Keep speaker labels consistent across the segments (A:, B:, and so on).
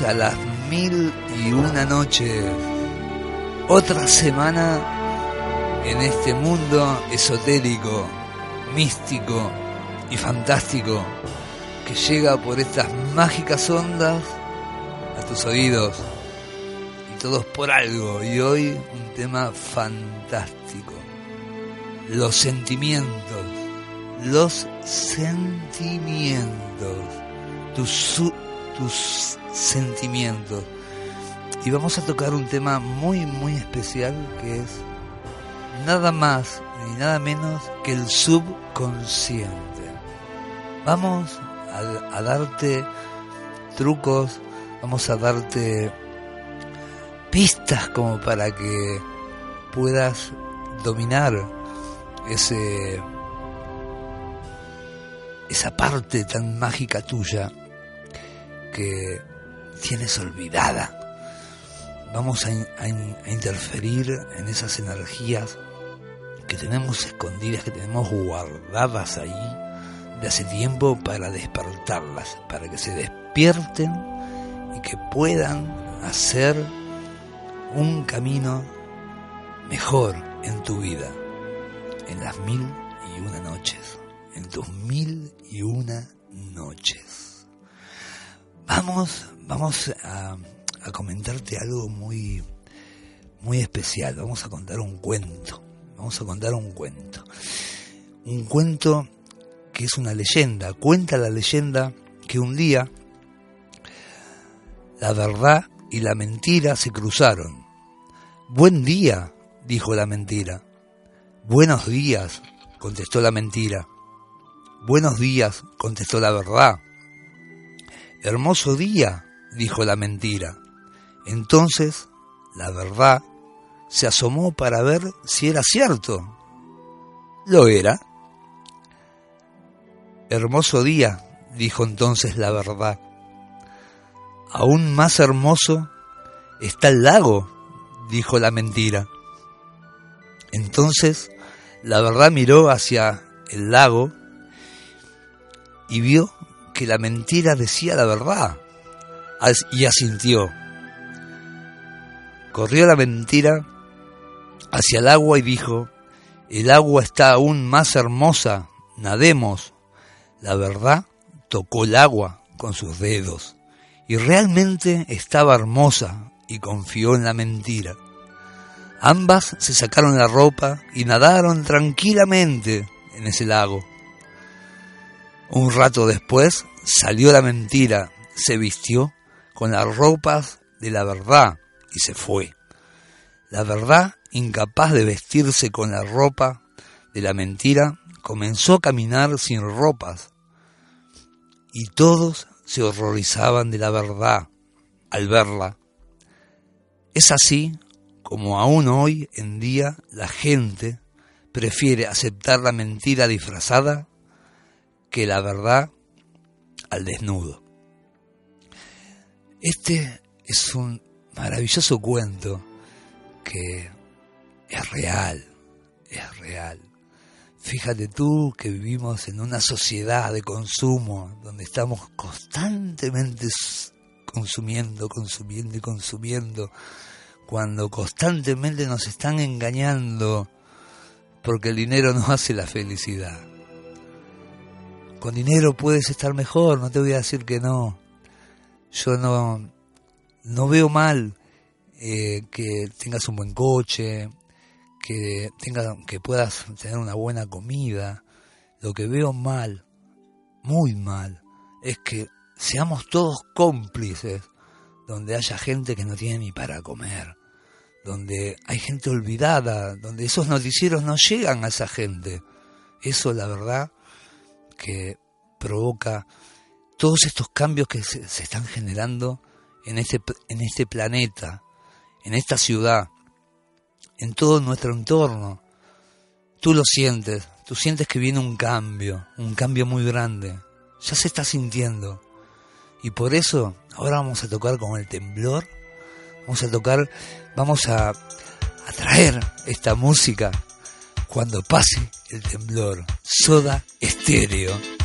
A: A las mil y una noches. Otra semana en este mundo esotérico, místico y fantástico que llega por estas mágicas ondas a tus oídos. Y todos por algo. Y hoy un tema fantástico. Los sentimientos. Los sentimientos. Tus, tus sentimientos. Y vamos a tocar un tema muy, muy especial que es nada más ni nada menos que el subconsciente. Vamos a, darte trucos, vamos a darte pistas como para que puedas dominar ese esa parte tan mágica tuya que tienes olvidada. Vamos a, interferir en esas energías que tenemos escondidas, que tenemos guardadas ahí de hace tiempo para despertarlas, para que se despierten y que puedan hacer un camino mejor en tu vida, en las mil y una noches, en tus mil y una noches. Vamos vamos a, comentarte algo muy, muy especial. Vamos a contar un cuento. Vamos a contar un cuento. Un cuento que es una leyenda. Cuenta la leyenda que un día la verdad y la mentira se cruzaron. Buen día, dijo la mentira. Buenos días, contestó la mentira. Buenos días, contestó la verdad. Hermoso día, dijo la mentira. Entonces, la verdad se asomó para ver si era cierto. Lo era. Hermoso día, dijo entonces la verdad. Aún más hermoso está el lago, dijo la mentira. Entonces la verdad miró hacia el lago y vio que la mentira decía la verdad y asintió. Corrió la mentira hacia el agua y dijo, el agua está aún más hermosa, nademos. La verdad tocó el agua con sus dedos y realmente estaba hermosa y confió en la mentira. Ambas se sacaron la ropa y nadaron tranquilamente en ese lago. Un rato después salió la mentira, se vistió con las ropas de la verdad y se fue. La verdad, incapaz de vestirse con la ropa de la mentira, comenzó a caminar sin ropas y todos se horrorizaban de la verdad al verla. Es así como aún hoy en día la gente prefiere aceptar la mentira disfrazada que la verdad al desnudo. Este es un maravilloso cuento que es real, es real. Fíjate tú que vivimos en una sociedad de consumo donde estamos constantemente consumiendo, consumiendo y consumiendo
B: cuando constantemente nos están engañando porque el dinero no hace la felicidad. Con dinero puedes estar mejor, no te voy a decir que no. Yo no, no veo mal eh, que tengas un buen coche, que, tengas, que puedas tener una buena comida. Lo que veo mal, muy mal, es que seamos todos cómplices donde haya gente que no tiene ni para comer, donde hay gente olvidada, donde esos noticieros no llegan a esa gente. Eso, la verdad, que provoca todos estos cambios que se, están generando en este, en este planeta, en esta ciudad, en todo nuestro entorno. Tú lo sientes, tú sientes que viene un cambio, un cambio muy grande. Ya se está sintiendo. Y por eso ahora vamos a tocar con el temblor. Vamos a tocar, vamos a, a traer esta música cuando pase el temblor. Soda estéreo.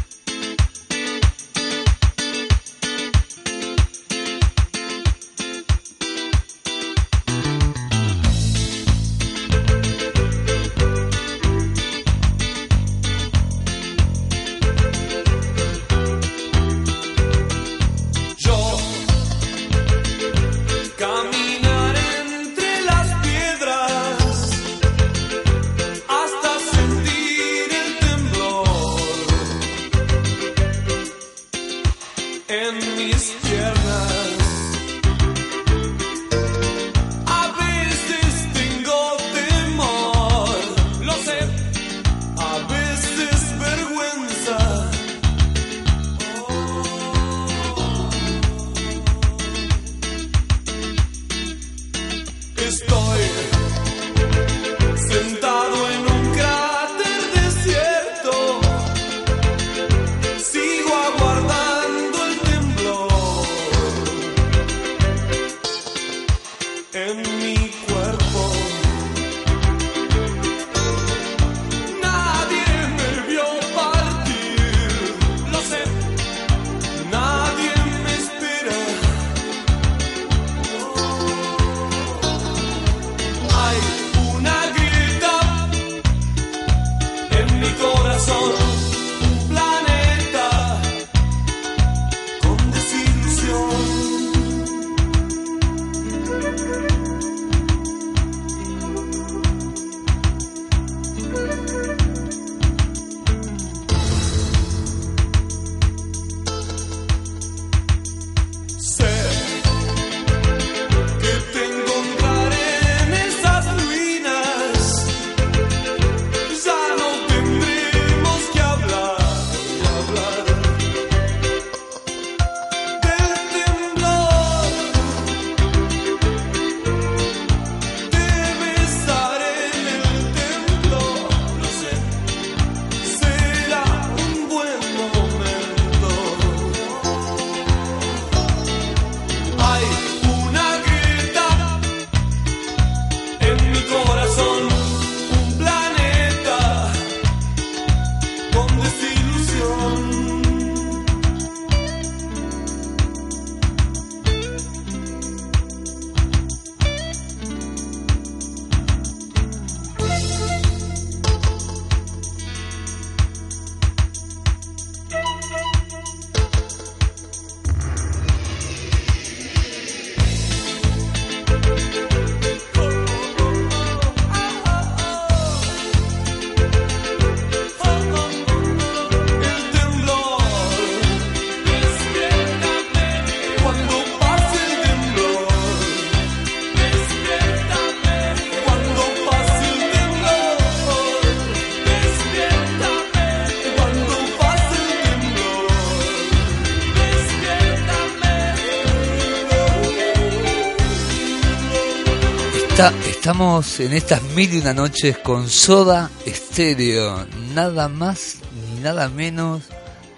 B: Estamos en estas mil y una noches con Soda Estéreo. Nada más ni nada menos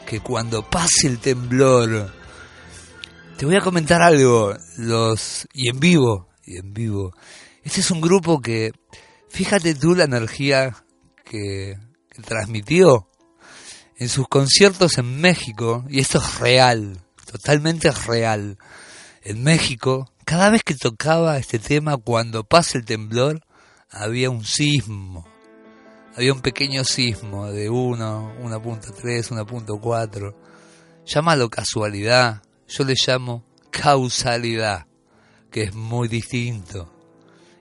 B: que cuando pase el temblor. Te voy a comentar algo, los y en vivo, y en vivo. Este es un grupo que, fíjate tú la energía que, que transmitió en sus conciertos en México, y esto es real, totalmente real. En México
A: cada vez que tocaba este tema, cuando pasa el temblor, había un sismo. Había un pequeño sismo de 1, 1.3, 1.4. Llámalo casualidad, yo le llamo causalidad, que es muy distinto.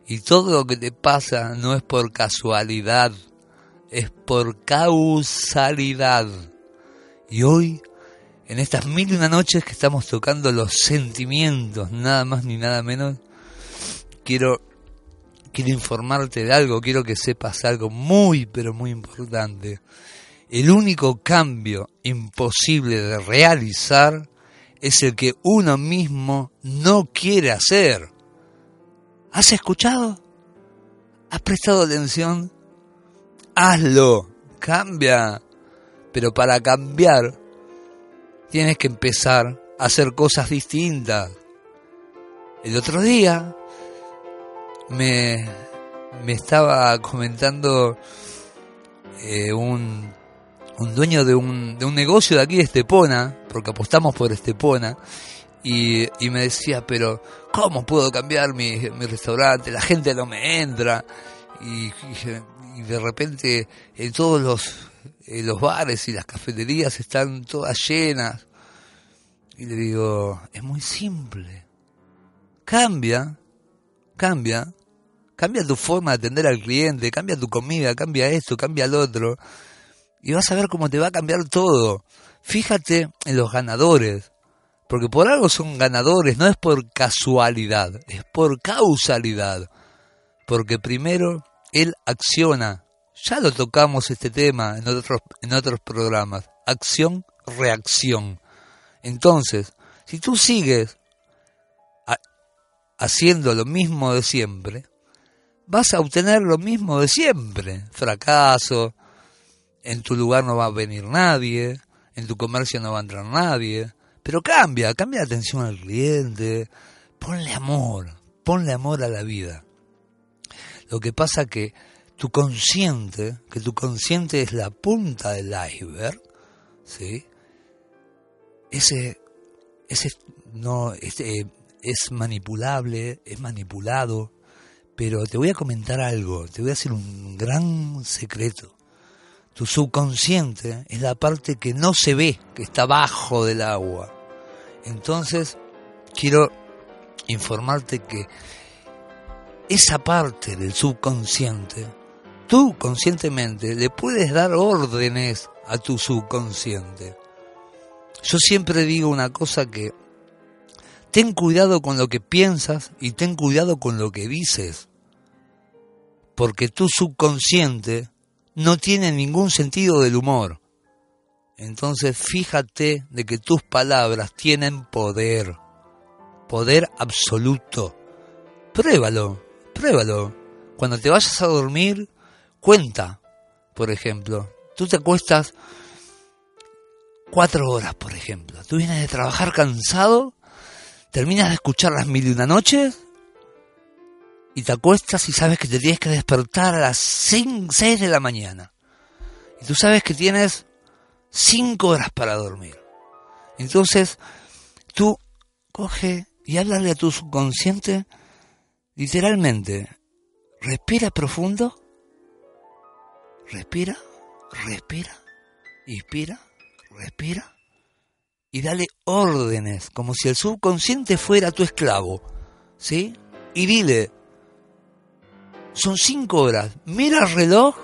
A: Y todo lo que te pasa no es por casualidad, es por causalidad. Y hoy, en estas mil y una noches que estamos tocando los sentimientos, nada más ni nada menos, quiero, quiero informarte de algo, quiero que sepas algo muy, pero muy importante. El único cambio imposible de realizar es el que uno mismo no quiere hacer. ¿Has escuchado? ¿Has prestado atención? Hazlo, cambia. Pero para cambiar, tienes que empezar a hacer cosas distintas. El otro día me, me estaba comentando eh, un un dueño de un, de un negocio de aquí de Estepona, porque apostamos por Estepona, y, y me decía, pero ¿cómo puedo cambiar mi, mi restaurante? La gente no me entra. Y, y, de repente en todos los, los bares y las cafeterías están todas llenas. Y le digo, es muy simple. Cambia, cambia, cambia tu forma de atender al cliente, cambia tu comida, cambia esto, cambia lo otro y vas a ver cómo te va a cambiar todo. Fíjate en los ganadores, porque por algo son ganadores, no es por casualidad, es por causalidad. Porque primero él acciona. Ya lo tocamos este tema en otros, en otros programas. Acción, reacción. Entonces, si tú sigues haciendo lo mismo de siempre, vas a obtener lo mismo de siempre. Fracaso, en tu lugar no va a venir nadie, en tu comercio no va a entrar nadie, pero cambia, cambia la atención al cliente, ponle amor, ponle amor a la vida. Lo que pasa que tu consciente, que tu consciente es la punta del iceberg, ¿sí? Ese, ese no, este, es manipulable, es manipulado, pero te voy a comentar algo, te voy a hacer un gran secreto. Tu subconsciente es la parte que no se ve, que está bajo del agua. Entonces, quiero informarte que esa parte del subconsciente, tú conscientemente le puedes dar órdenes a tu subconsciente. Yo siempre digo una cosa que ten cuidado con lo que piensas y ten cuidado con lo que dices, porque tu subconsciente no tiene ningún sentido del humor. Entonces fíjate de que tus palabras tienen poder, poder absoluto. Pruébalo, pruébalo. Cuando te vayas a dormir, cuenta, por ejemplo. Tú te acuestas cuatro horas, por ejemplo. Tú vienes de trabajar cansado, terminas de escuchar las mil y una noches y te acuestas y sabes que te tienes que despertar a las 6 de la mañana. Y tú sabes que tienes 5 horas para dormir. Entonces, tú coge y háblale a tu subconsciente literalmente. Respira profundo. Respira, respira, inspira, respira. Y dale órdenes, como si el subconsciente fuera tu esclavo. ¿Sí? Y dile, son cinco horas. Mira el reloj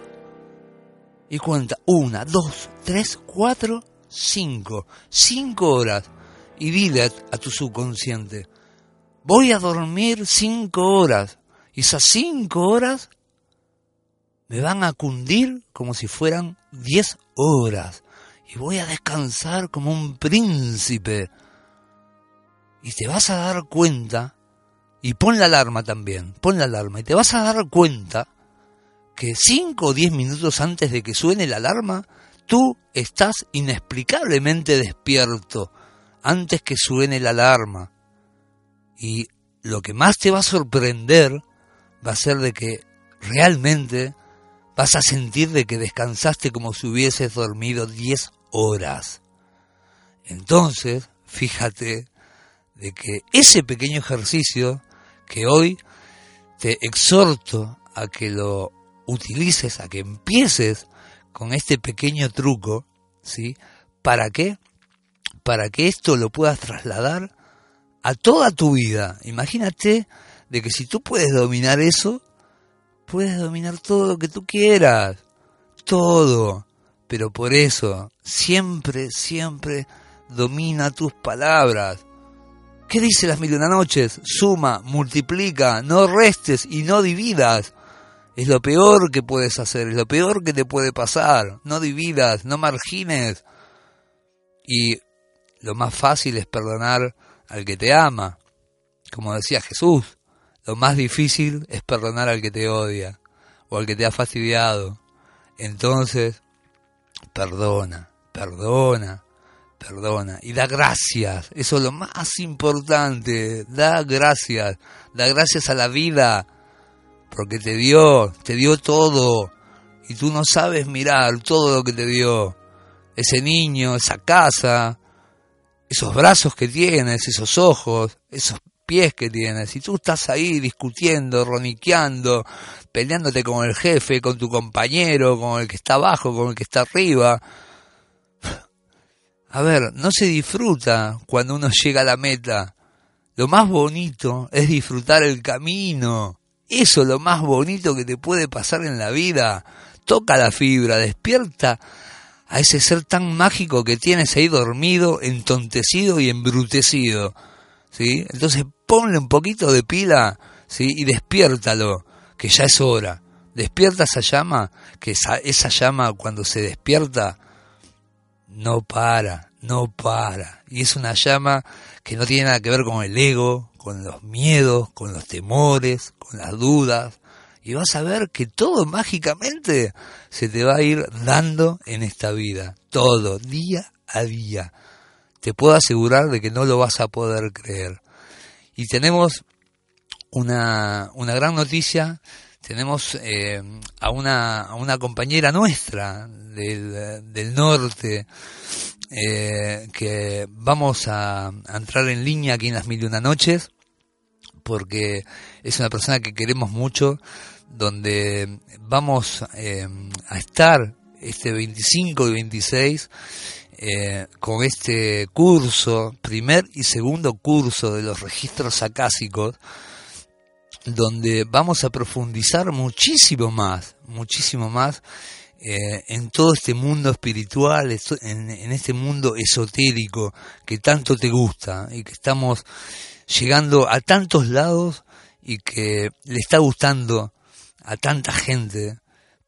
A: y cuenta. Una, dos, tres, cuatro, cinco. Cinco horas. Y dile a, tu subconsciente, voy a dormir cinco horas. Y esas cinco horas me van a cundir como si fueran diez horas. Y voy a descansar como un príncipe. Y te vas a dar cuenta y pon la alarma también, pon la alarma y te vas a dar cuenta que 5 o 10 minutos antes de que suene la alarma, tú estás inexplicablemente despierto antes que suene la alarma. Y lo que más te va a sorprender va a ser de que realmente vas a sentir de que descansaste como si hubieses dormido 10 horas. Entonces, fíjate de que ese pequeño ejercicio que hoy te exhorto a que lo utilices, a que empieces con este pequeño truco, ¿sí? ¿Para qué? Para que esto lo puedas trasladar a toda tu vida. Imagínate de que si tú puedes dominar eso, puedes dominar todo lo que tú quieras, todo. Pero por eso, siempre, siempre domina tus palabras. ¿Qué dice las mil una noches? Suma, multiplica, no restes y no dividas. Es lo peor que puedes hacer, es lo peor que te puede pasar. No dividas, no margines. Y lo más fácil es perdonar al que te ama. Como decía Jesús, lo más difícil es perdonar al que te odia o al que te ha fastidiado. Entonces, perdona, perdona, perdona y da gracias. Eso es lo más importante. Da gracias. Da gracias a la vida porque te dio, te dio todo. Y tú no sabes mirar todo lo que te dio. Ese niño, esa casa, esos brazos que tienes, esos ojos, esos pies que tienes. Y tú estás ahí discutiendo, roniqueando, peleándote con el jefe, con tu compañero, con el que está abajo, con el que está arriba. A ver, no se disfruta cuando uno llega a la meta. Lo más bonito es disfrutar el camino. Eso es lo más bonito que te puede pasar en la vida. Toca la fibra, despierta a ese ser tan mágico que tienes ahí dormido, entontecido y embrutecido. ¿Sí? Entonces ponle un poquito de pila, ¿sí? Y despiértalo, que ya es hora. Despierta esa llama, que esa, esa llama cuando se despierta no para, no para. Y es una llama que no tiene nada que ver con el ego, con los miedos, con los temores, con las dudas, y vas a ver que todo mágicamente se te va a ir dando en esta vida, todo, día a día. Te puedo asegurar de que no lo vas a poder creer. Y tenemos una, una gran noticia, tenemos eh, a, una, a una compañera nuestra del, del norte, eh, que vamos a, entrar en línea aquí en las mil y una noches porque es una persona que queremos mucho, donde vamos eh, a estar este 25 y 26 eh, con este curso, primer y segundo curso de los registros acásicos, donde vamos a profundizar muchísimo más, muchísimo más eh, en todo este mundo espiritual, en, en este mundo esotérico que tanto te gusta y que estamos llegando a tantos lados y que le está gustando a tanta gente,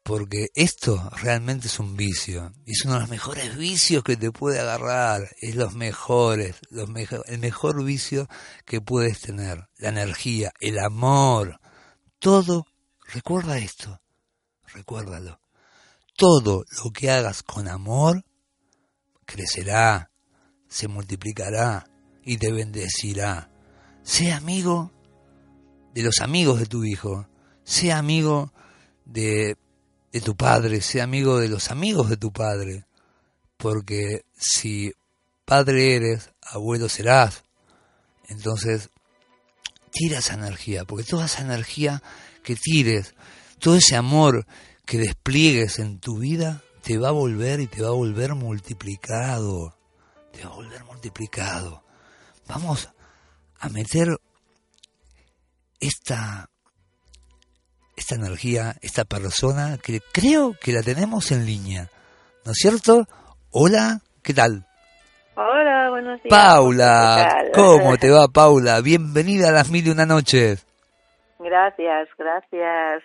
A: porque esto realmente es un vicio, es uno de los mejores vicios que te puede agarrar, es los mejores, los el mejor vicio que puedes tener, la energía, el amor, todo, recuerda esto, recuérdalo, todo lo que hagas con amor crecerá, se multiplicará y te bendecirá. Sea amigo de los amigos de tu hijo, sea amigo de, de tu padre, sea amigo de los amigos de tu padre, porque si padre eres, abuelo serás. Entonces, tira esa energía, porque toda esa energía que tires, todo ese amor que despliegues en tu vida, te va a volver y te va a volver multiplicado. Te va a volver multiplicado. Vamos a meter esta, esta energía, esta persona que creo que la tenemos en línea. ¿No es cierto? Hola, ¿qué tal?
C: Hola, buenos días.
A: Paula, ¿cómo te va Paula? Bienvenida a las mil y una noches.
C: Gracias, gracias.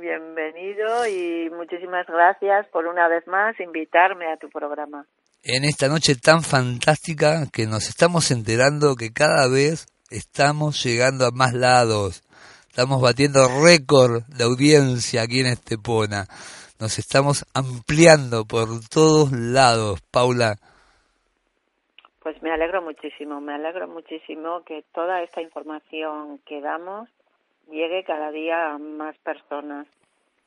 C: Bienvenido y muchísimas gracias por una vez más invitarme a tu programa
A: en esta noche tan fantástica que nos estamos enterando que cada vez estamos llegando a más lados. Estamos batiendo récord de audiencia aquí en Estepona. Nos estamos ampliando por todos lados, Paula.
C: Pues me alegro muchísimo, me alegro muchísimo que toda esta información que damos llegue cada día a más personas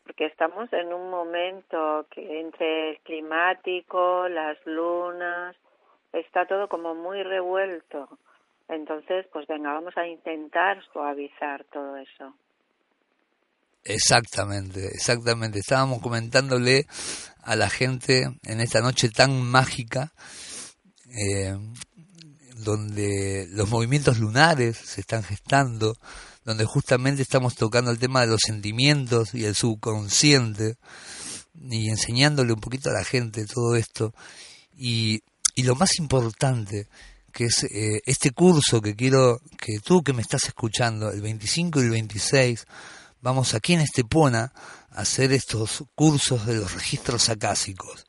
C: porque estamos en un momento que entre el climático, las lunas, está todo como muy revuelto. Entonces, pues venga, vamos a intentar suavizar todo eso.
A: Exactamente, exactamente. Estábamos comentándole a la gente en esta noche tan mágica, eh, donde los movimientos lunares se están gestando, donde justamente estamos tocando el tema de los sentimientos y el subconsciente, y enseñándole un poquito a la gente todo esto. Y, y lo más importante, que es eh, este curso que quiero que tú que me estás escuchando, el 25 y el 26, vamos aquí en Estepona a hacer estos cursos de los registros acásicos,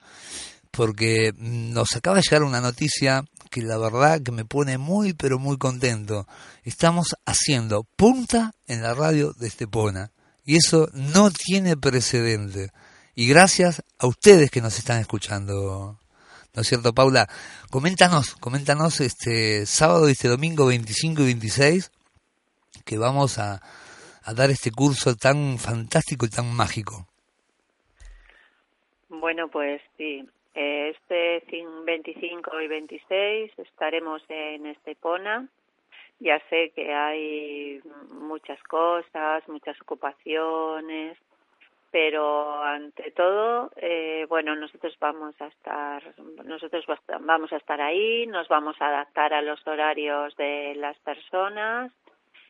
A: porque nos acaba de llegar una noticia que la verdad que me pone muy pero muy contento. Estamos haciendo punta en la radio de Estepona y eso no tiene precedente. Y gracias a ustedes que nos están escuchando. ¿No es cierto, Paula? Coméntanos, coméntanos este sábado y este domingo 25 y 26 que vamos a, a dar este curso tan fantástico y tan mágico?
C: Bueno, pues sí. Este 25 y 26 estaremos en Estepona. Ya sé que hay muchas cosas, muchas ocupaciones, pero ante todo, eh, bueno, nosotros vamos a estar, nosotros vamos a estar ahí, nos vamos a adaptar a los horarios de las personas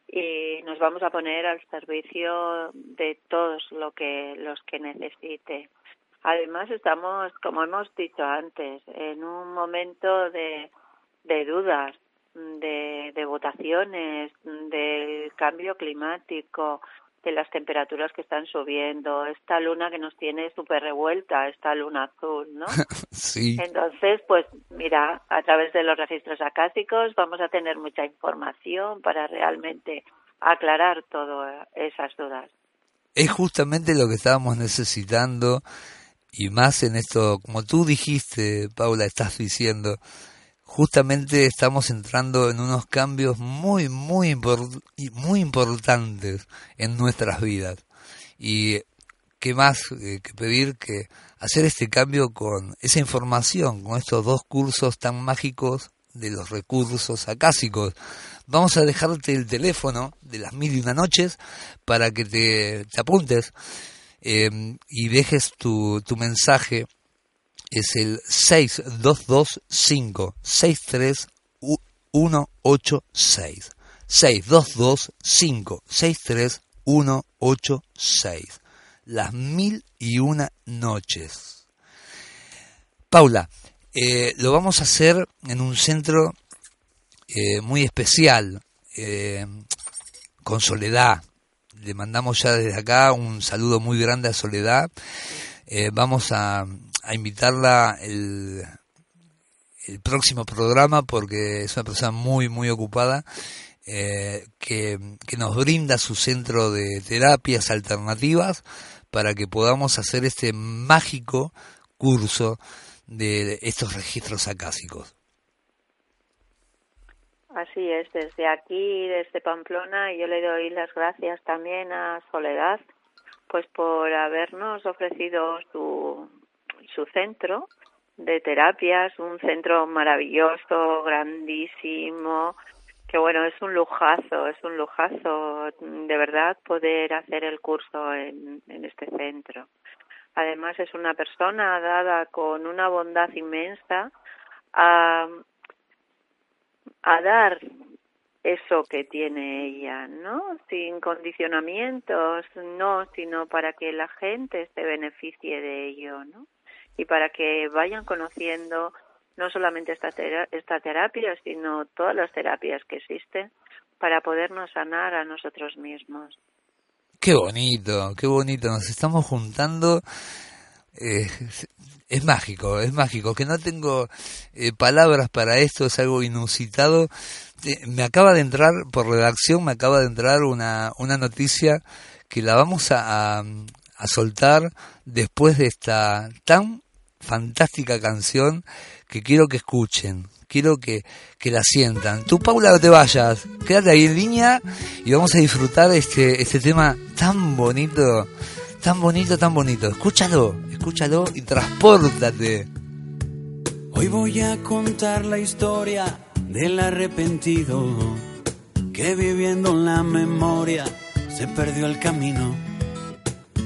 C: y nos vamos a poner al servicio de todos lo que los que necesite. Además estamos, como hemos dicho antes, en un momento de, de dudas, de, de votaciones, del cambio climático, de las temperaturas que están subiendo, esta luna que nos tiene súper revuelta, esta luna azul, ¿no?
A: sí.
C: Entonces, pues mira, a través de los registros acásicos vamos a tener mucha información para realmente aclarar todas esas dudas.
A: Es justamente lo que estábamos necesitando y más en esto, como tú dijiste, Paula, estás diciendo, justamente estamos entrando en unos cambios muy, muy, muy importantes en nuestras vidas. Y qué más eh, que pedir que hacer este cambio con esa información, con estos dos cursos tan mágicos de los recursos acásicos. Vamos a dejarte el teléfono de las mil y una noches para que te, apuntes eh, y dejes tu, tu mensaje es el 6225 63186. 6225 63186. Las mil y una noches. Paula, eh, lo vamos a hacer en un centro eh, muy especial, eh, con Soledad. Le mandamos ya desde acá un saludo muy grande a Soledad. vamos a, a invitarla el, el próximo programa porque es una persona muy, muy ocupada. Eh, que, que, nos brinda su centro de terapias alternativas para que podamos hacer este mágico curso de estos registros acásicos.
C: Así es, desde aquí, desde Pamplona, yo le doy las gracias también a Soledad, pues por habernos ofrecido su, su centro de terapias, un centro maravilloso, grandísimo, que bueno, es un lujazo, es un lujazo de verdad poder hacer el curso en, este centro. Además es una persona dada con una bondad inmensa a, a dar eso que tiene ella, ¿no? Sin condicionamientos, no, sino para que la gente se beneficie de ello, ¿no? Y para que vayan conociendo no solamente esta, esta terapia, sino todas las terapias que existen para podernos sanar a nosotros mismos.
A: Qué bonito, qué bonito, nos estamos juntando. Eh, es mágico, es mágico, que no tengo eh, palabras para esto, es algo inusitado. Eh, me acaba de entrar, por redacción, me acaba de entrar una, una noticia que la vamos a, a soltar después de esta tan fantástica canción que quiero que escuchen, quiero que, que la sientan. Tú, Paula, no te vayas, quédate ahí en línea y vamos a disfrutar este, este tema tan bonito, tan bonito, tan bonito. Escúchalo, escúchalo y transpórtate.
D: Hoy voy a contar la historia del arrepentido que viviendo en la memoria se perdió el camino.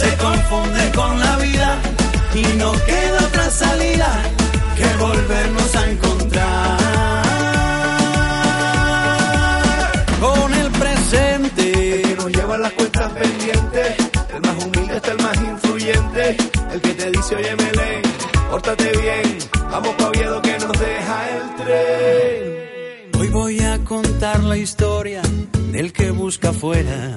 D: se confunden con la vida y no queda otra salida que volvernos a encontrar con el presente
E: que nos lleva las cuentas pendientes. El más humilde está el más influyente. El que te dice, oye, Melén, pórtate bien. Vamos pa' Oviedo que nos deja el tren.
D: Hoy voy a contar la historia del que busca afuera,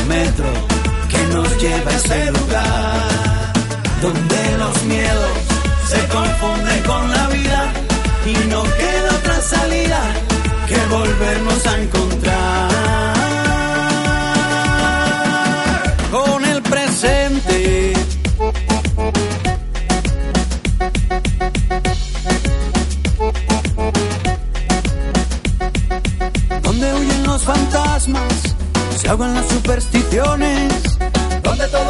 D: ese lugar donde los miedos se confunden con la vida y no queda otra salida que volvernos a encontrar con el presente. Donde huyen los fantasmas, se ahogan las supersticiones.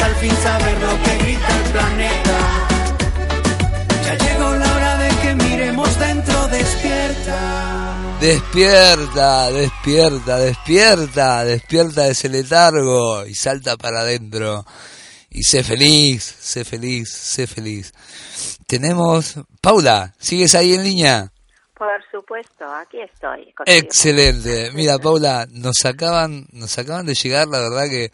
D: Al fin saber lo que grita el planeta. Ya llegó la hora de que miremos dentro, despierta.
A: Despierta, despierta, despierta, despierta de ese letargo y salta para adentro. Y sé feliz, sé feliz, sé feliz. Tenemos, Paula, ¿sigues ahí en línea?
C: Por supuesto, aquí estoy. contigo.
A: Excelente. Mira, Paula, nos acaban, nos acaban de llegar, la verdad que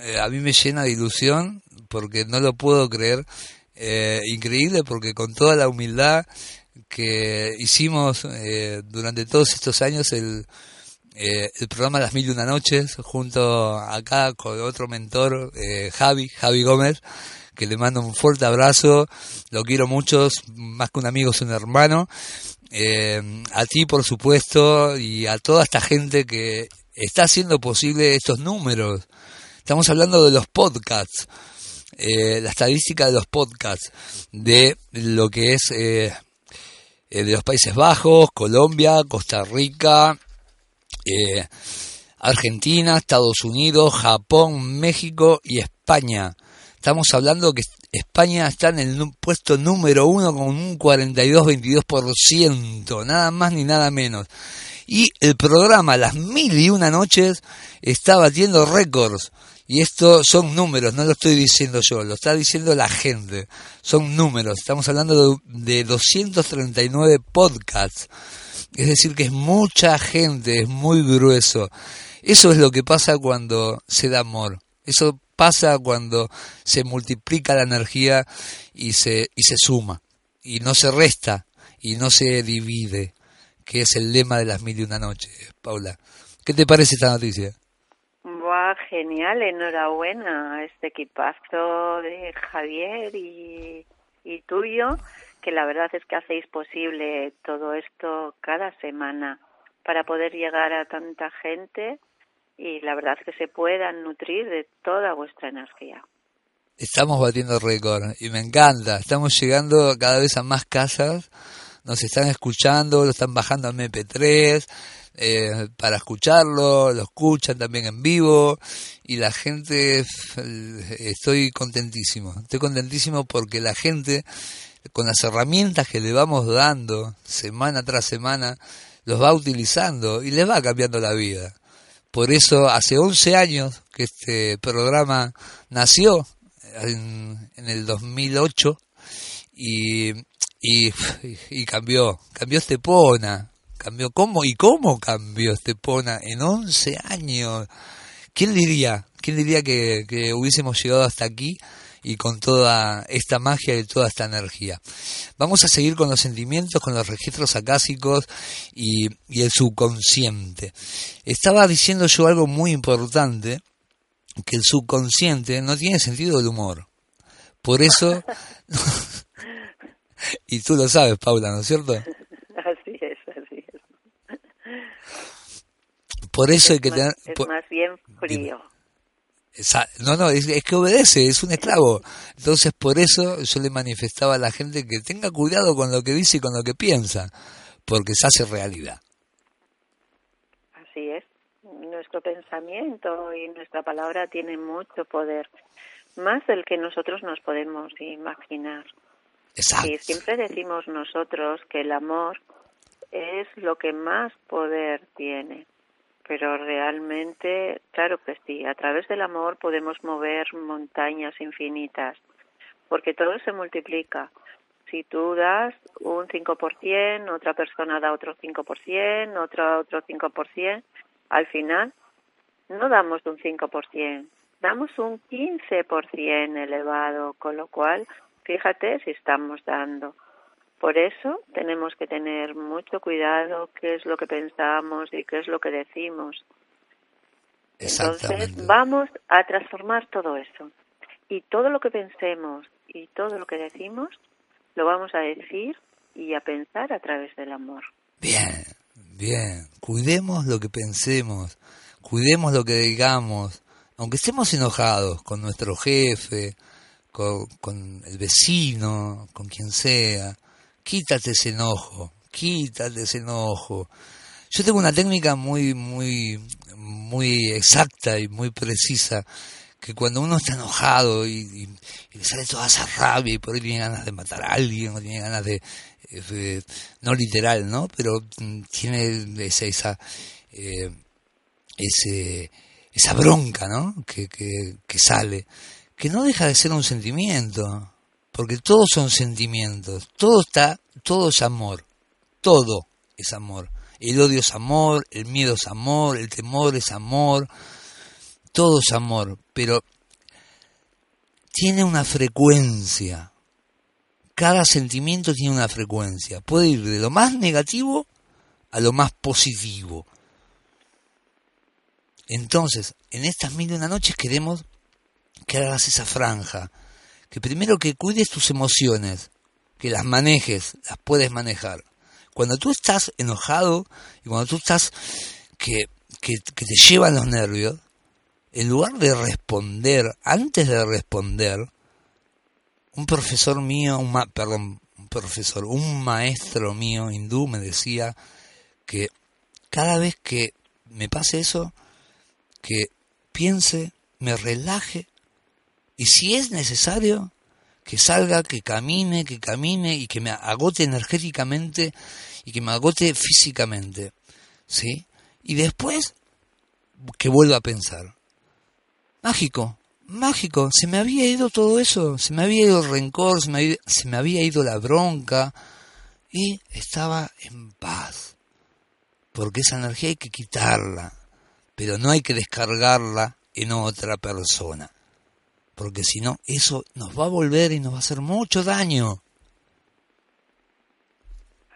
A: eh, a mí me llena de ilusión porque no lo puedo creer. Eh, increíble porque con toda la humildad que hicimos eh, durante todos estos años el, eh, el programa Las Mil y Una Noches junto acá con otro mentor, eh, Javi, Javi Gómez, que le mando un fuerte abrazo, lo quiero mucho, más que un amigo es un hermano, a ti por supuesto y a toda esta gente que está haciendo posible estos números. Estamos hablando de los podcasts, eh, la estadística de los podcasts, de lo que es eh, eh, de los Países Bajos, Colombia, Costa Rica, eh, Argentina, Estados Unidos, Japón, México y España. Estamos hablando que España está en el puesto número uno con un 42-22%, nada más ni nada menos. Y el programa Las Mil y Una Noches está batiendo récords. Y esto son números, no lo estoy diciendo yo, lo está diciendo la gente. Son números, estamos hablando de, de 239 podcasts. Es decir, que es mucha gente, es muy grueso. Eso es lo que pasa cuando se da amor. Eso pasa cuando se multiplica la energía y se, y se suma. Y no se resta. y no se divide, que es el lema de las mil y una noches, Paula. ¿Qué te parece esta noticia?
C: Genial, enhorabuena a este equipazo de Javier y, y tuyo, que la verdad es que hacéis posible todo esto cada semana para poder llegar a tanta gente y la verdad es que se puedan nutrir de toda vuestra energía.
A: Estamos batiendo récord y me encanta, estamos llegando cada vez a más casas, nos están escuchando, lo están bajando a MP3, eh, para escucharlo, lo escuchan también en vivo y la gente, estoy contentísimo, estoy contentísimo porque la gente con las herramientas que le vamos dando semana tras semana, los va utilizando y les va cambiando la vida. Por eso hace 11 años que este programa nació, en, en el 2008, y, y, y cambió, cambió Estepona, cambió cómo y cómo cambió Estepona en 11 años. ¿Quién diría? ¿Quién diría que, que hubiésemos llegado hasta aquí y con toda esta magia y toda esta energía? Vamos a seguir con los sentimientos, con los registros acásicos y, y el subconsciente. Estaba diciendo yo algo muy importante, que el subconsciente no tiene sentido del humor. Por eso, y tú lo sabes, Paula, ¿no es cierto? Por eso hay que
C: más,
A: tener...
C: Es más bien frío.
A: No, no, es, que obedece, es un esclavo. Entonces, por eso yo le manifestaba a la gente que tenga cuidado con lo que dice y con lo que piensa, porque se hace realidad.
C: Así es. Nuestro pensamiento y nuestra palabra tienen mucho poder, más del que nosotros nos podemos imaginar.
A: Exacto.
C: Y siempre decimos nosotros que el amor es lo que más poder tiene pero realmente, claro que sí, a través del amor podemos mover montañas infinitas, porque todo se multiplica. Si tú das un 5%, otra persona da otro 5%, otra otro 5%, al final no damos un 5%, damos un 15% elevado, con lo cual, fíjate si estamos dando. Por eso tenemos que tener mucho cuidado qué es lo que pensamos y qué es lo que decimos. Entonces vamos a transformar todo eso. Y todo lo que pensemos y todo lo que decimos lo vamos a decir y a pensar a través del amor.
A: Bien, bien. Cuidemos lo que pensemos, cuidemos lo que digamos, aunque estemos enojados con nuestro jefe, con, con el vecino, con quien sea quítate ese enojo, quítate ese enojo. Yo tengo una técnica muy, muy, muy exacta y muy precisa, que cuando uno está enojado y, le sale toda esa rabia y por ahí tiene ganas de matar a alguien o tiene ganas de, no literal, ¿no? Pero mm, tiene esa, esa, eh, ese, esa bronca, ¿no? Que, que, que sale, que no deja de ser un sentimiento porque todos son sentimientos, todo está, todo es amor, todo es amor. El odio es amor, el miedo es amor, el temor es amor, todo es amor, pero tiene una frecuencia. Cada sentimiento tiene una frecuencia. Puede ir de lo más negativo a lo más positivo. Entonces, en estas mil y una noches queremos que hagas esa franja, que primero que cuides tus emociones, que las manejes, las puedes manejar. Cuando tú estás enojado y cuando tú estás que, que, te llevan los nervios, en lugar de responder, antes de responder, un profesor mío, un perdón, un profesor, un maestro mío hindú me decía que cada vez que me pase eso, que piense, me relaje y si es necesario, que salga, que camine, que camine y que me agote energéticamente y que me agote físicamente. ¿Sí? Y después que vuelva a pensar. Mágico, mágico, se me había ido todo eso, se me había ido el rencor, se me había, se me había ido la bronca y estaba en paz. Porque esa energía hay que quitarla, pero no hay que descargarla en otra persona porque si no, eso nos va a volver y nos va a hacer mucho daño.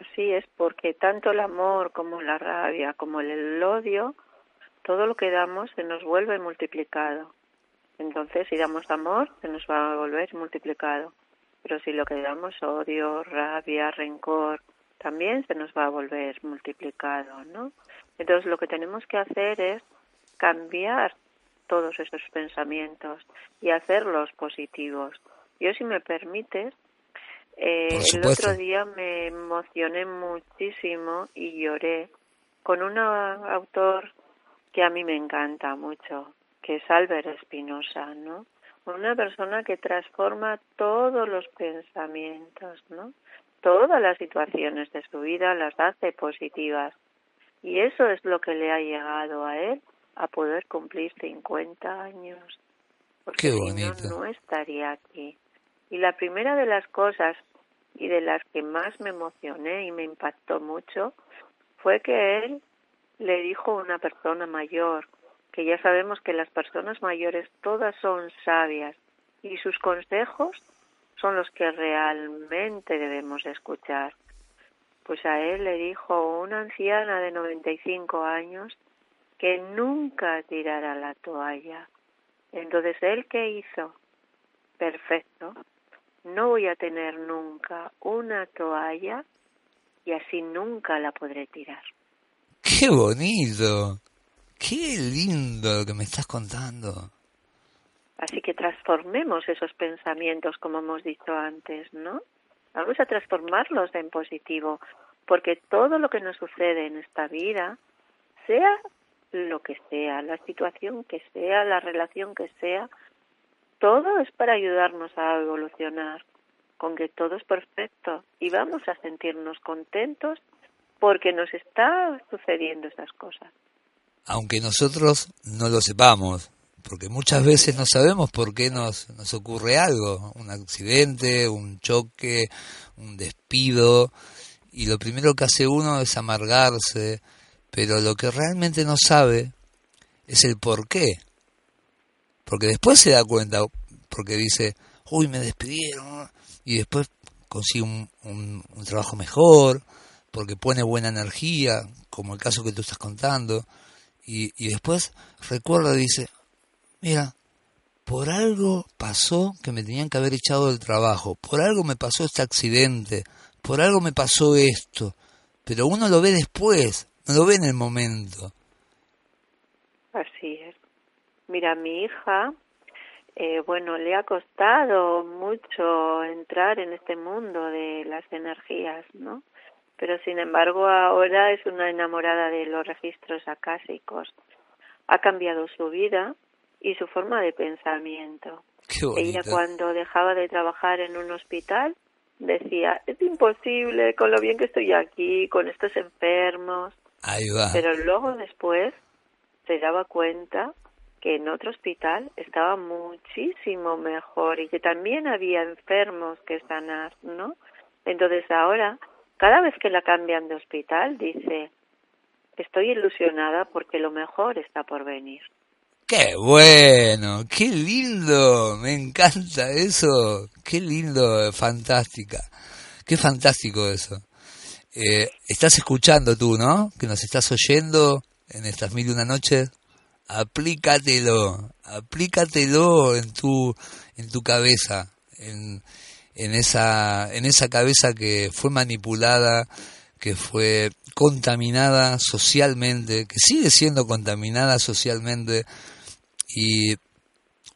C: así es porque tanto el amor como la rabia, como el odio, todo lo que damos se nos vuelve multiplicado. Entonces, si damos amor, se nos va a volver multiplicado. Pero si lo que damos odio, rabia, rencor, también se nos va a volver multiplicado, ¿no? Entonces, lo que tenemos que hacer es cambiar todos esos pensamientos y hacerlos positivos. Yo, si me permites, eh, el otro día me emocioné muchísimo y lloré con un autor que a mí me encanta mucho, que es Albert Espinosa, ¿no? Una persona que transforma todos los pensamientos, ¿no? Todas las situaciones de su vida las hace positivas. Y eso es lo que le ha llegado a él a poder cumplir 50 años. Porque
A: Qué bonito.
C: Si no, no estaría aquí. Y la primera de las cosas y de las que más me emocioné y me impactó mucho fue que él le dijo a una persona mayor, que ya sabemos que las personas mayores todas son sabias y sus consejos son los que realmente debemos escuchar. Pues a él le dijo una anciana de 95 años que nunca tirara la toalla. Entonces, ¿él qué hizo? Perfecto. No voy a tener nunca una toalla y así nunca la podré tirar.
A: ¡Qué bonito! ¡Qué lindo lo que me estás contando!
C: Así que transformemos esos pensamientos, como hemos dicho antes, ¿no? Vamos a transformarlos en positivo, porque todo lo que nos sucede en esta vida, sea lo que sea, la situación que sea, la relación que sea, todo es para ayudarnos a evolucionar, con que todo es perfecto y vamos a sentirnos contentos porque nos está sucediendo esas cosas.
A: Aunque nosotros no lo sepamos, porque muchas veces no sabemos por qué nos, nos ocurre algo, un accidente, un choque, un despido, y lo primero que hace uno es amargarse, pero lo que realmente no sabe es el por qué. Porque después se da cuenta, porque dice, uy, me despidieron, y después consigue un, un, un trabajo mejor, porque pone buena energía, como el caso que tú estás contando, y, y después recuerda dice, mira, por algo pasó que me tenían que haber echado del trabajo, por algo me pasó este accidente, por algo me pasó esto, pero uno lo ve después, no lo ve en el momento.
C: Así es. Mira, mi hija, eh, bueno, le ha costado mucho entrar en este mundo de las energías, ¿no? Pero sin embargo ahora es una enamorada de los registros acásicos. Ha cambiado su vida y su forma de pensamiento. Ella cuando dejaba de trabajar en un hospital decía, es imposible con lo bien que estoy aquí, con estos enfermos.
A: Ahí va.
C: Pero luego después se daba cuenta que en otro hospital estaba muchísimo mejor y que también había enfermos que sanar, ¿no? Entonces ahora, cada vez que la cambian de hospital, dice, estoy ilusionada porque lo mejor está por venir.
A: Qué bueno, qué lindo, me encanta eso, qué lindo, fantástica, qué fantástico eso. Eh, estás escuchando tú, ¿no? Que nos estás oyendo en estas mil y una noches. Aplícatelo, aplícatelo en tu, en tu cabeza, en, en esa, en esa cabeza que fue manipulada, que fue contaminada socialmente, que sigue siendo contaminada socialmente y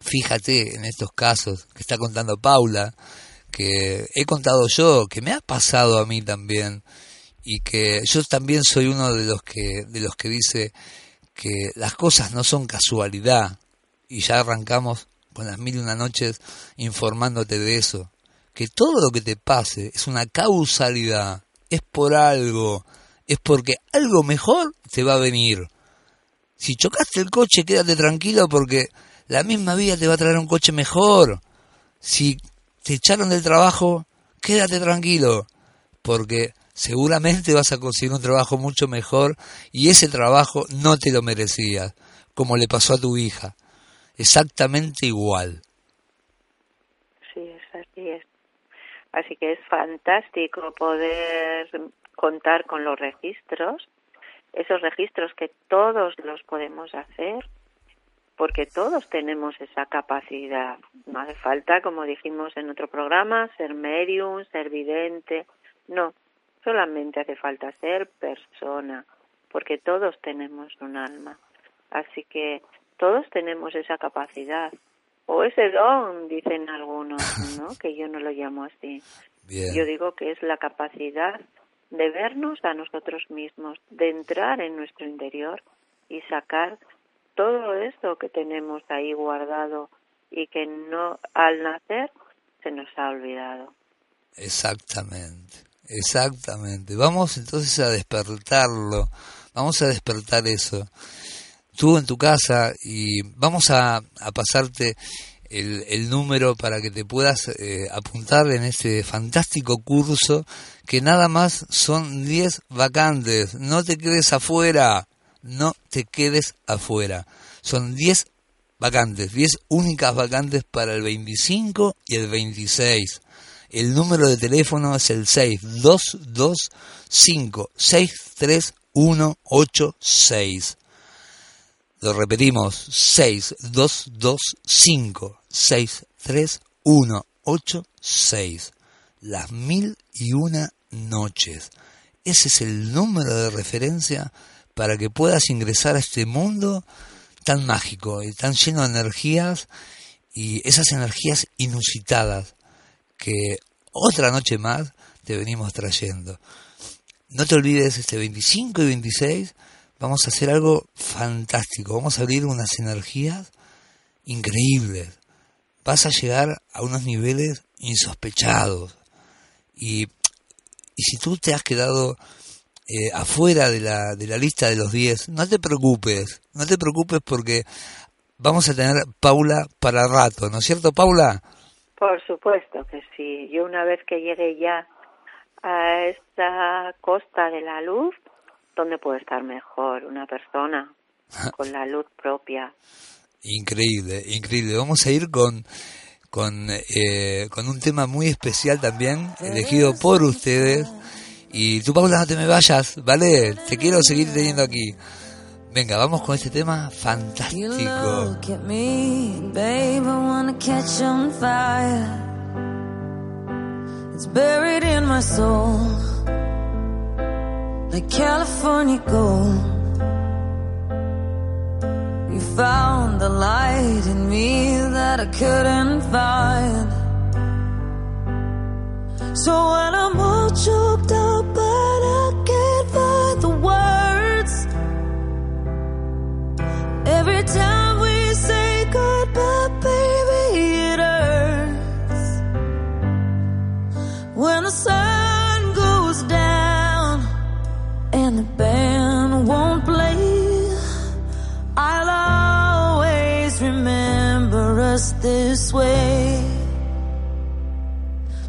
A: fíjate en estos casos que está contando Paula, que he contado yo, que me ha pasado a mí también y que yo también soy uno de los que de los que dice que las cosas no son casualidad y ya arrancamos con las mil y una noches informándote de eso, que todo lo que te pase es una causalidad, es por algo, es porque algo mejor te va a venir. Si chocaste el coche, quédate tranquilo porque la misma vida te va a traer un coche mejor. Si te echaron del trabajo, quédate tranquilo porque seguramente vas a conseguir un trabajo mucho mejor y ese trabajo no te lo merecías, como le pasó a tu hija. Exactamente igual.
C: Sí, es así es. Así que es fantástico poder contar con los registros, esos registros que todos los podemos hacer, porque todos tenemos esa capacidad. No hace falta, como dijimos en otro programa, ser medium, ser vidente, no, solamente hace falta ser persona, porque todos tenemos un alma. Así que todos tenemos esa capacidad o ese don, dicen algunos, ¿no? Que yo no lo llamo así. Yo digo que es la capacidad de vernos a nosotros mismos, de entrar en nuestro interior y sacar todo esto que tenemos ahí guardado y que no al nacer se nos ha olvidado.
A: Exactamente, exactamente. Vamos entonces a despertarlo, vamos a despertar eso tú en tu casa y vamos a, pasarte el, número para que te puedas eh, apuntar en este fantástico curso que nada más son 10 vacantes. No te quedes afuera, no te quedes afuera. Son 10 vacantes, 10 únicas vacantes para el 25 y el 26. El número de teléfono es el 6225 63186. Lo repetimos, 6225-63186. Las mil y una noches. Ese es el número de referencia para que puedas ingresar a este mundo tan mágico y tan lleno de energías y esas energías inusitadas que otra noche más te venimos trayendo. No te olvides este 25 y 26 vamos a hacer algo fantástico, vamos a abrir unas energías increíbles, vas a llegar a unos niveles insospechados. Y, y si tú te has quedado eh, afuera de la, de la lista de los 10, no te preocupes, no te preocupes porque vamos a tener Paula para rato, ¿no es cierto Paula?
C: Por supuesto que sí, yo una vez que llegue ya a esta costa de la luz, ¿dónde puede estar mejor una persona con la luz propia?
A: Increíble, increíble. Vamos a ir con con, eh, con un tema muy especial también, elegido por ustedes. Y tú, Paula, no te me vayas, ¿vale? Te quiero seguir teniendo aquí. Venga, vamos con este tema fantástico. It's buried in my soul. like California gold. You found the light in me that I couldn't find. So when I'm all choked up, but I can't find the words. Every time we say goodbye, baby, it hurts. When the sun goes down and the band won't play, I'll always remember us this way.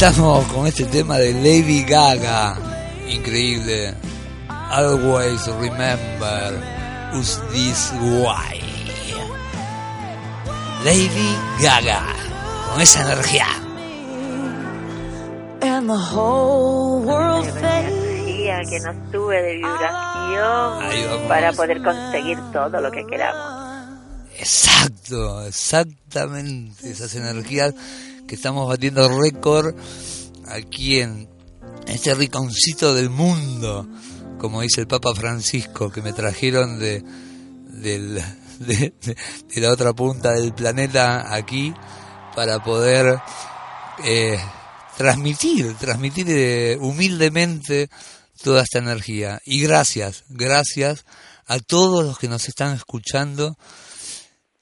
A: Estamos con este tema de Lady Gaga. Increíble. Always remember who's this why. Lady Gaga. Con esa energía.
F: And the whole world
C: energía que nos sube de vibración para poder conseguir todo lo que queramos.
A: Exacto, exactamente. Esas energías que estamos batiendo récord aquí en este riconcito del mundo, como dice el Papa Francisco, que me trajeron de, de la otra punta del planeta aquí para poder eh, transmitir, transmitir eh, humildemente toda esta energía. Y gracias, gracias a todos los que nos están escuchando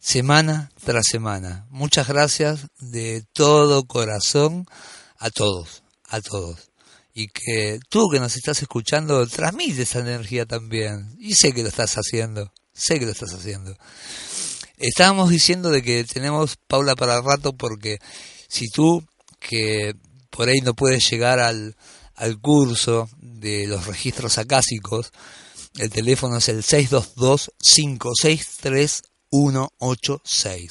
A: semana tras semana. Muchas gracias de todo corazón a todos, a todos. Y que tú que nos estás escuchando, transmite esa energía también. Y sé que lo estás haciendo, sé que lo estás haciendo. Estábamos diciendo de que tenemos Paula para rato porque si tú que por ahí no puedes llegar al, al curso de los registros acásicos, el teléfono es el 622-563-186.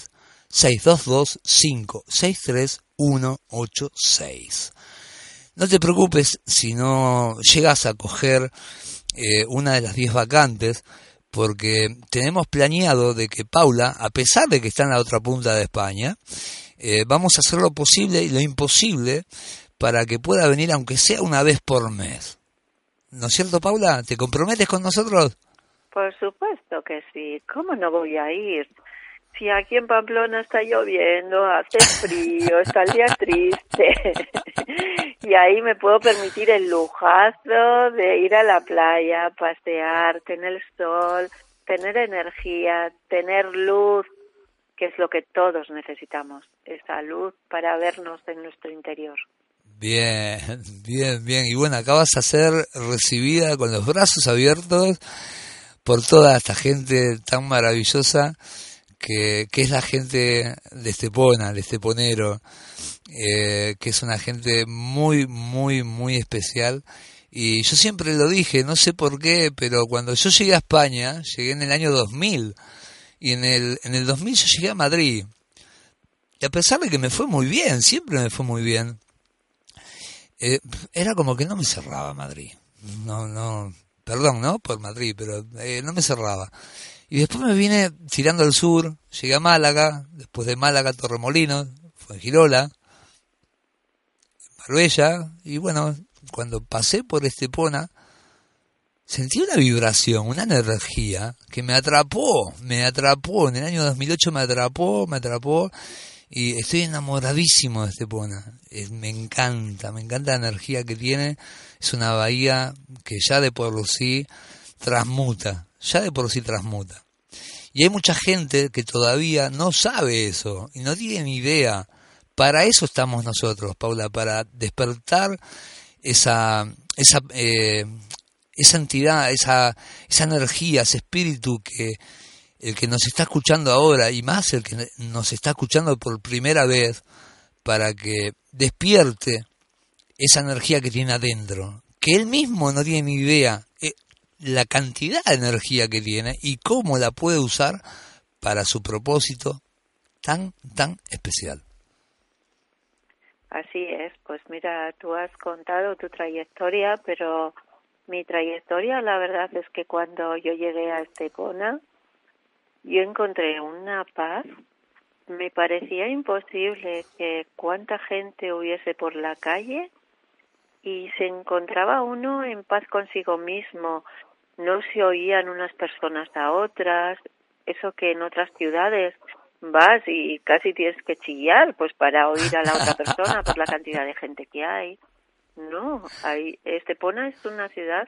A: 622-563-186. No te preocupes si no llegas a coger eh, una de las 10 vacantes, porque tenemos planeado de que Paula, a pesar de que está en la otra punta de España, eh, vamos a hacer lo posible y lo imposible para que pueda venir aunque sea una vez por mes. ¿No es cierto, Paula? ¿Te comprometes con nosotros?
C: Por supuesto que sí. ¿Cómo no voy a ir? Si aquí en Pamplona está lloviendo, hace frío, está el día triste. y ahí me puedo permitir el lujazo de ir a la playa, pasear, tener sol, tener energía, tener luz, que es lo que todos necesitamos, esa luz para vernos en nuestro interior.
A: Bien, bien, bien. Y bueno, acá vas a ser recibida con los brazos abiertos por toda esta gente tan maravillosa que, que es la gente de Estepona, de Esteponero, eh, que es una gente muy, muy, muy especial. Y yo siempre lo dije, no sé por qué, pero cuando yo llegué a España, llegué en el año 2000, y en el, en el 2000 yo llegué a Madrid. Y a pesar de que me fue muy bien, siempre me fue muy bien, eh, era como que no me cerraba Madrid. No, no, perdón, ¿no? Por Madrid, pero eh, no me cerraba. Y después me vine tirando al sur, llegué a Málaga, después de Málaga Torremolinos, fue en Girola, Marbella, y bueno, cuando pasé por Estepona, sentí una vibración, una energía que me atrapó, me atrapó, en el año 2008 me atrapó, me atrapó, y estoy enamoradísimo de Estepona. Es- me encanta, me encanta la energía que tiene. Es una bahía que ya de por sí transmuta, ya de por sí transmuta. Y hay mucha gente que todavía no sabe eso y no tiene ni idea. Para eso estamos nosotros, Paula, para despertar esa, esa, eh, esa entidad, esa, esa energía, ese espíritu que el que nos está escuchando ahora y más el que nos está escuchando por primera vez para que despierte esa energía que tiene adentro, que él mismo no tiene ni idea eh, la cantidad de energía que tiene y cómo la puede usar para su propósito tan, tan especial.
C: Así es, pues mira, tú has contado tu trayectoria, pero mi trayectoria, la verdad es que cuando yo llegué a Estepona, yo encontré una paz. Me parecía imposible que cuánta gente hubiese por la calle y se encontraba uno en paz consigo mismo. No se oían unas personas a otras. Eso que en otras ciudades vas y casi tienes que chillar pues para oír a la otra persona por la cantidad de gente que hay. No, hay, Estepona es una ciudad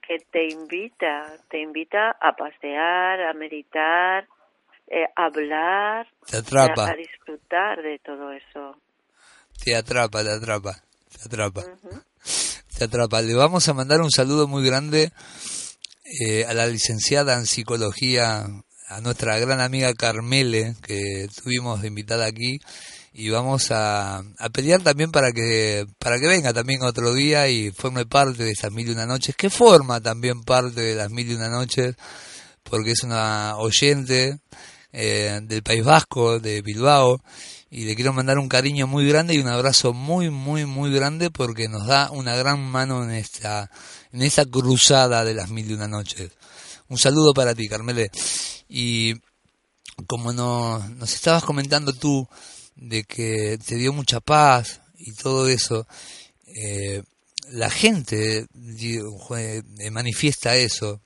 C: que te invita, te invita a pasear, a meditar, eh, a hablar,
A: Te atrapa,
C: a, a disfrutar de todo eso.
A: te atrapa, te atrapa, te atrapa. Te atrapa. Le vamos a mandar un saludo muy grande eh, a la licenciada en psicología, a nuestra gran amiga Carmele, que tuvimos de invitada aquí, y vamos a, a, pelear también para que para que venga también otro día y forme parte de esas mil y una noches, que forma también parte de las mil y una noches, porque es una oyente eh, del País Vasco, de Bilbao, y le quiero mandar un cariño muy grande y un abrazo muy, muy, muy grande porque nos da una gran mano en esta, en esta cruzada de las mil y una noches. Un saludo para ti, Carmele. Y como no, nos estabas comentando tú, de que te dio mucha paz y todo eso, eh, la gente manifiesta eso,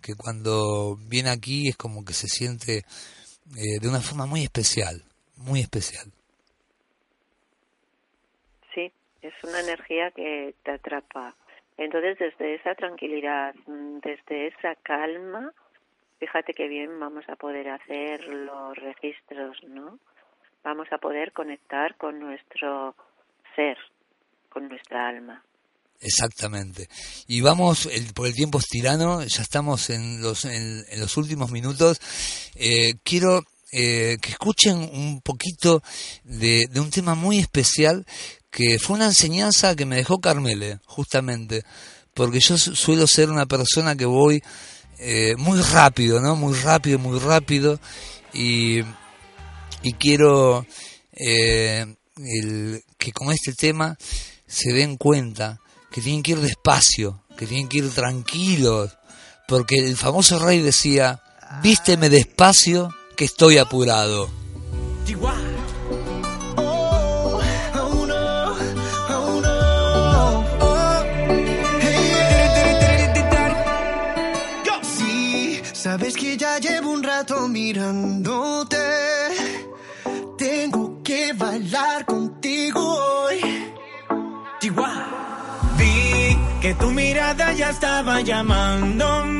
A: que cuando viene aquí es como que se siente eh, de una forma muy especial, muy especial.
C: Sí, es una energía que te atrapa. Entonces, desde esa tranquilidad, desde esa calma, fíjate que bien vamos a poder hacer los registros, ¿no? vamos a poder conectar con nuestro ser, con nuestra alma.
A: Exactamente. Y vamos, el, por el tiempo es tirano, ya estamos en los, en, los últimos minutos. Eh, quiero eh, que escuchen un poquito de, de, un tema muy especial que fue una enseñanza que me dejó Carmele, justamente, porque yo suelo ser una persona que voy eh, muy rápido, ¿no? Muy rápido, muy rápido. Y y quiero eh, el, que con este tema se den cuenta que tienen que ir despacio, que tienen que ir tranquilos, porque el famoso rey decía, vísteme despacio que estoy apurado.
G: sabes que ya llevo un rato mirándote tengo que bailar contigo hoy.
D: Chihuahua. Vi que tu mirada ya estaba llamándome.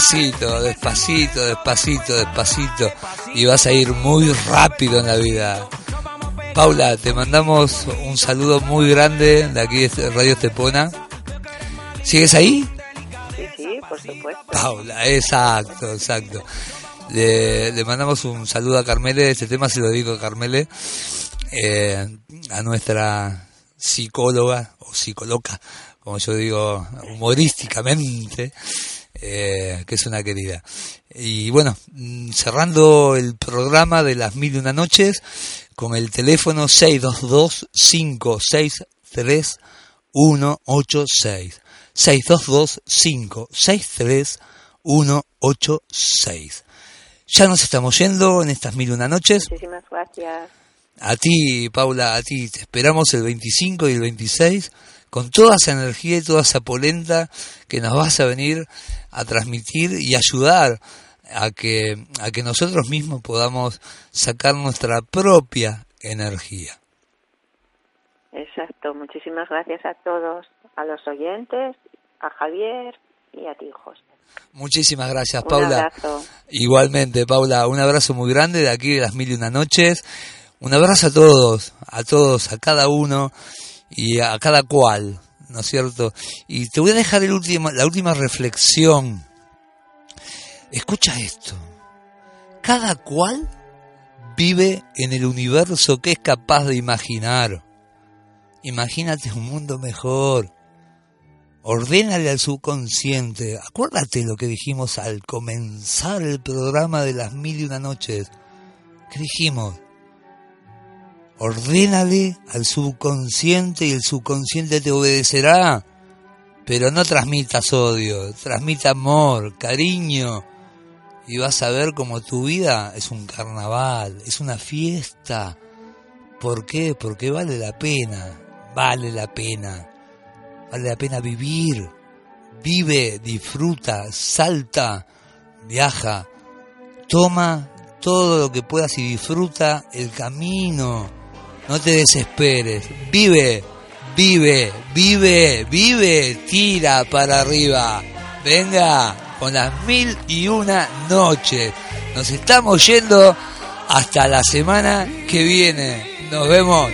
A: Despacito, despacito, despacito, despacito. Y vas a ir muy rápido en la vida. Paula, te mandamos un saludo muy grande de aquí de Radio Estepona. ¿Sigues ahí?
C: Sí, sí, por supuesto.
A: Paula, exacto, exacto. Le, le mandamos un saludo a Carmele, este tema se lo digo a Carmele, eh, a nuestra psicóloga o psicoloca, como yo digo humorísticamente, eh, que es una querida. Y bueno, mm, cerrando el programa de las mil y una noches con el teléfono 622-563-186. 622-563-186. Ya nos estamos yendo en estas mil y una noches.
C: Muchísimas gracias.
A: A ti, Paula, a ti. Te esperamos el 25 y el 26 con toda esa energía y toda esa polenta que nos vas a venir a transmitir y ayudar a que, a que nosotros mismos podamos sacar nuestra propia energía.
C: Exacto. Muchísimas gracias a todos, a los oyentes, a Javier y a ti, José.
A: Muchísimas gracias,
C: Un
A: Paula.
C: abrazo.
A: Igualmente, Paula, un abrazo muy grande de aquí de las mil y una noches.
D: Un abrazo a todos, a todos, a cada uno y a cada cual, ¿no es cierto? Y te voy a dejar la última reflexión. Escucha esto. Cada cual vive en el universo que es capaz de imaginar. Imagínate un mundo mejor. Ordénale al subconsciente. Acuérdate lo que dijimos al comenzar el programa de las mil y una noches. ¿Qué dijimos? Ordénale al subconsciente y el subconsciente te obedecerá. Pero no transmitas odio, transmita amor, cariño. Y vas a ver como tu vida es un carnaval, es una fiesta. ¿Por qué? Porque vale la pena, vale la pena. Vale la pena vivir. Vive, disfruta, salta, viaja. Toma todo lo que puedas y disfruta el camino no te desesperes, vive, vive, vive, vive, tira para arriba, venga, con las mil y una noches. Nos estamos yendo hasta la semana que viene. Nos vemos.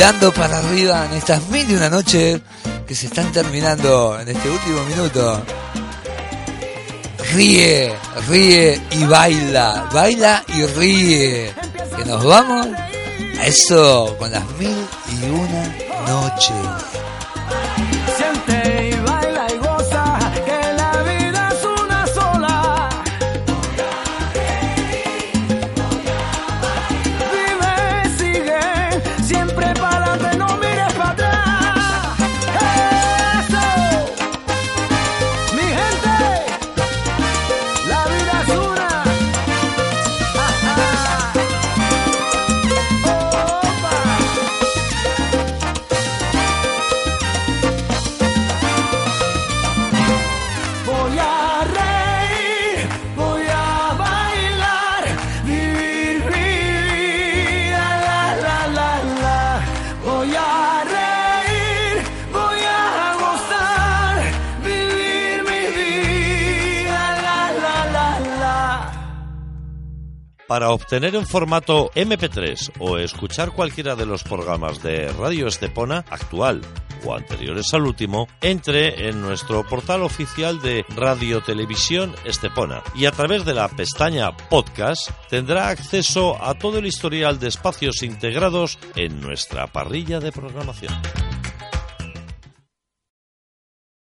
D: Dando para arriba en estas mil y una noches que se están terminando en este último minuto. Ríe, ríe y baila, baila y ríe. Que nos vamos a eso con las mil y una noches.
H: Para obtener en formato MP3 o escuchar cualquiera de los programas de Radio Estepona actual o anteriores al último, entre en nuestro portal oficial de Radio Televisión Estepona y a través de la pestaña Podcast tendrá acceso a todo el historial de espacios integrados en nuestra parrilla de programación.